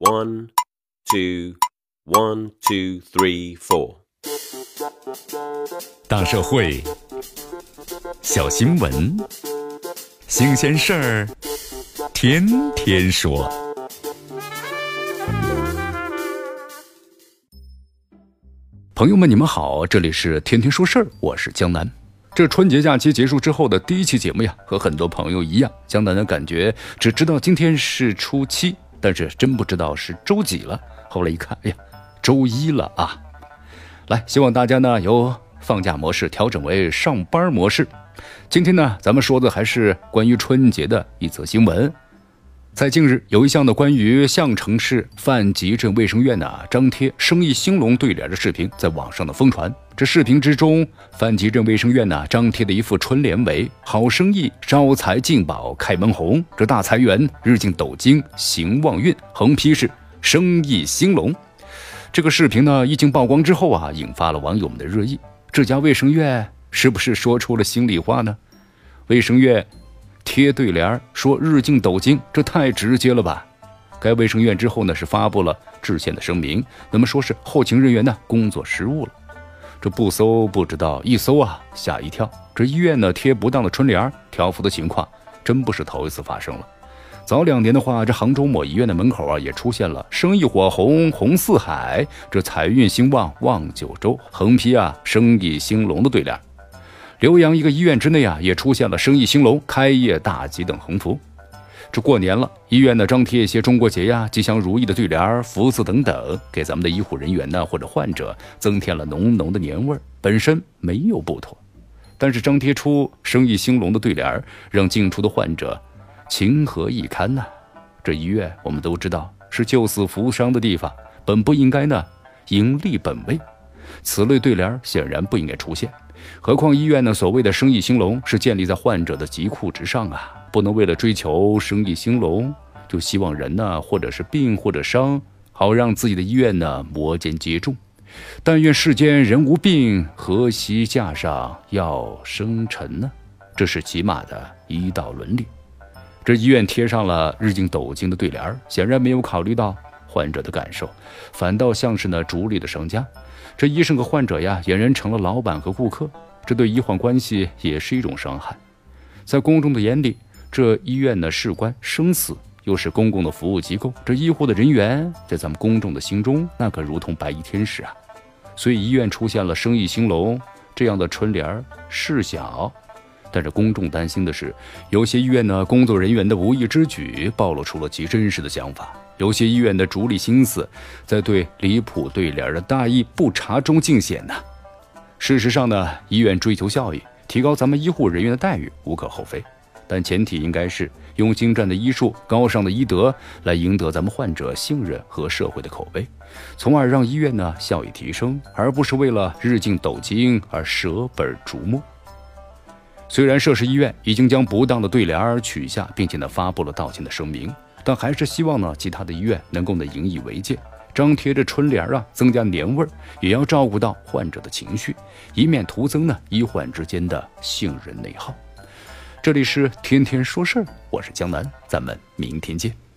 One, two, one, two, three, four。大社会，小新闻，新鲜事儿，天天说。朋友们，你们好，这里是天天说事儿，我是江南。这春节假期结束之后的第一期节目呀，和很多朋友一样，江南的感觉只知道今天是初七。但是真不知道是周几了。后来一看，哎呀，周一了啊！来，希望大家呢由放假模式调整为上班模式。今天呢，咱们说的还是关于春节的一则新闻。在近日，有一项的关于项城市范集镇卫生院呢张贴生意兴隆对联的视频在网上的疯传。这视频之中，范集镇卫生院呢张贴的一副春联为“好生意，招财进宝，开门红”，这大财源，日进斗金，行旺运。横批是“生意兴隆”。这个视频呢一经曝光之后啊，引发了网友们的热议。这家卫生院是不是说出了心里话呢？卫生院。贴对联说日进斗金，这太直接了吧？该卫生院之后呢是发布了致歉的声明，那么说是后勤人员呢工作失误了。这不搜不知道，一搜啊吓一跳。这医院呢贴不当的春联条幅的情况真不是头一次发生了。早两年的话，这杭州某医院的门口啊也出现了“生意火红红四海，这财运兴旺旺九州”，横批啊“生意兴隆”的对联。浏阳一个医院之内啊，也出现了“生意兴隆，开业大吉”等横幅。这过年了，医院呢张贴一些中国结呀、吉祥如意的对联、福字等等，给咱们的医护人员呢或者患者增添了浓浓的年味儿，本身没有不妥。但是张贴出“生意兴隆”的对联，让进出的患者情何以堪呢？这医院我们都知道是救死扶伤的地方，本不应该呢盈利本位，此类对联显然不应该出现。何况医院呢？所谓的生意兴隆，是建立在患者的疾苦之上啊，不能为了追求生意兴隆，就希望人呢，或者是病或者伤，好让自己的医院呢摩肩接踵。但愿世间人无病，何惜架上要生尘呢？这是起码的医道伦理。这医院贴上了日进斗金的对联，显然没有考虑到患者的感受，反倒像是呢逐利的商家。这医生和患者呀，俨然成了老板和顾客，这对医患关系也是一种伤害。在公众的眼里，这医院呢事关生死，又是公共的服务机构，这医护的人员在咱们公众的心中，那可如同白衣天使啊。所以医院出现了“生意兴隆”这样的春联儿事小，但是公众担心的是，有些医院呢工作人员的无意之举，暴露出了其真实的想法。有些医院的逐利心思，在对离谱对联的大意不察中尽显呢。事实上呢，医院追求效益，提高咱们医护人员的待遇无可厚非，但前提应该是用精湛的医术、高尚的医德来赢得咱们患者信任和社会的口碑，从而让医院呢效益提升，而不是为了日进斗金而舍本逐末。虽然涉事医院已经将不当的对联取下，并且呢发布了道歉的声明。但还是希望呢，其他的医院能够呢引以为戒，张贴着春联啊，增加年味儿，也要照顾到患者的情绪，以免徒增呢医患之间的信任内耗。这里是天天说事儿，我是江南，咱们明天见。